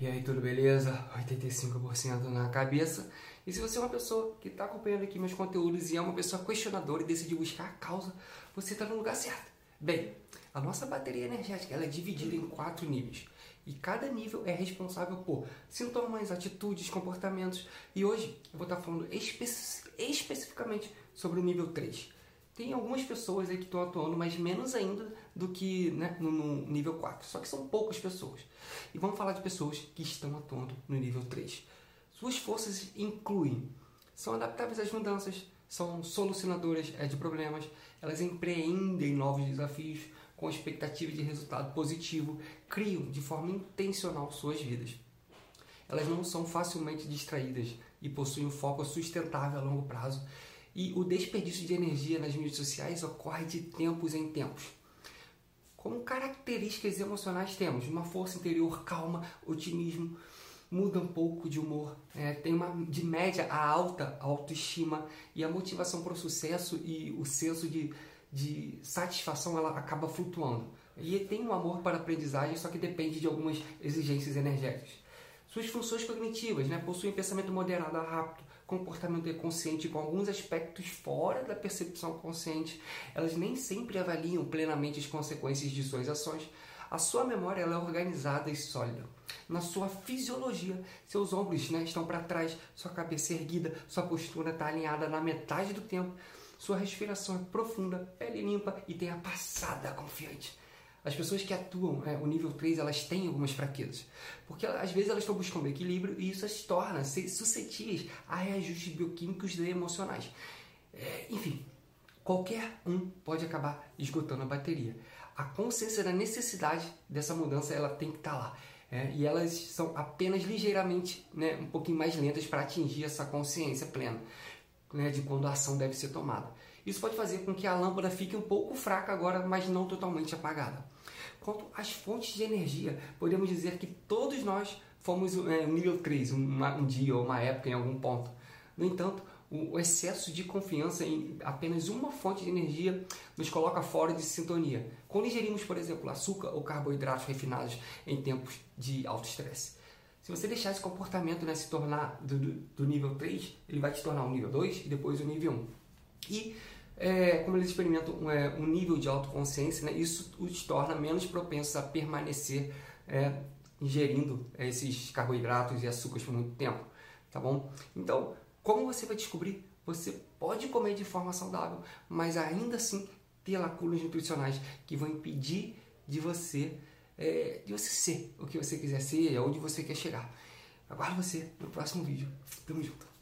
E aí, tudo beleza? 85% na cabeça. E se você é uma pessoa que está acompanhando aqui meus conteúdos e é uma pessoa questionadora e decidiu buscar a causa, você está no lugar certo. Bem, a nossa bateria energética ela é dividida em quatro níveis. E cada nível é responsável por sintomas, atitudes, comportamentos. E hoje eu vou estar falando espe especificamente sobre o nível 3. Tem algumas pessoas aí que estão atuando, mas menos ainda do que né, no, no, nível 4. Só que são poucas pessoas. E vamos falar de pessoas que estão atuando no nível 3. Suas forças incluem, são adaptáveis às mudanças, são solucionadoras é, de problemas, elas empreendem novos desafios com expectativa de resultado positivo, criam de forma intencional suas vidas. Elas não são facilmente distraídas e possuem um foco sustentável a longo prazo e o desperdício de energia nas mídias sociais ocorre de tempos em tempos. Como características emocionais temos uma força interior calma, otimismo, muda um pouco de humor, é, tem uma de média a alta autoestima e a motivação para o sucesso e o senso de, de satisfação ela acaba flutuando. E tem um amor para a aprendizagem, só que depende de algumas exigências energéticas. Suas funções cognitivas né, possuem pensamento moderado rápido, comportamento consciente com alguns aspectos fora da percepção consciente. Elas nem sempre avaliam plenamente as consequências de suas ações. A sua memória é organizada e sólida. Na sua fisiologia, seus ombros né, estão para trás, sua cabeça erguida, sua postura está alinhada na metade do tempo, sua respiração é profunda, pele limpa e tem a passada confiante. As pessoas que atuam é, o nível 3, elas têm algumas fraquezas. Porque às vezes elas estão buscando equilíbrio e isso as torna suscetíveis a reajustes bioquímicos e emocionais. É, enfim, qualquer um pode acabar esgotando a bateria. A consciência da necessidade dessa mudança ela tem que estar tá lá. É, e elas são apenas ligeiramente, né, um pouquinho mais lentas para atingir essa consciência plena né, de quando a ação deve ser tomada. Isso pode fazer com que a lâmpada fique um pouco fraca agora, mas não totalmente apagada. Quanto às fontes de energia, podemos dizer que todos nós fomos é, nível 3, um, um dia ou uma época em algum ponto. No entanto, o excesso de confiança em apenas uma fonte de energia nos coloca fora de sintonia. Quando ingerimos, por exemplo, açúcar ou carboidratos refinados em tempos de alto estresse. Se você deixar esse comportamento né, se tornar do, do, do nível 3, ele vai te tornar um nível 2 e depois o um nível 1. E é, como eles experimentam é, um nível de autoconsciência, né, isso os torna menos propensos a permanecer é, ingerindo esses carboidratos e açúcares por muito tempo, tá bom? Então, como você vai descobrir? Você pode comer de forma saudável, mas ainda assim ter lacunas nutricionais que vão impedir de você é, de você ser o que você quiser ser, onde você quer chegar. Aguardo você no próximo vídeo. Tamo junto.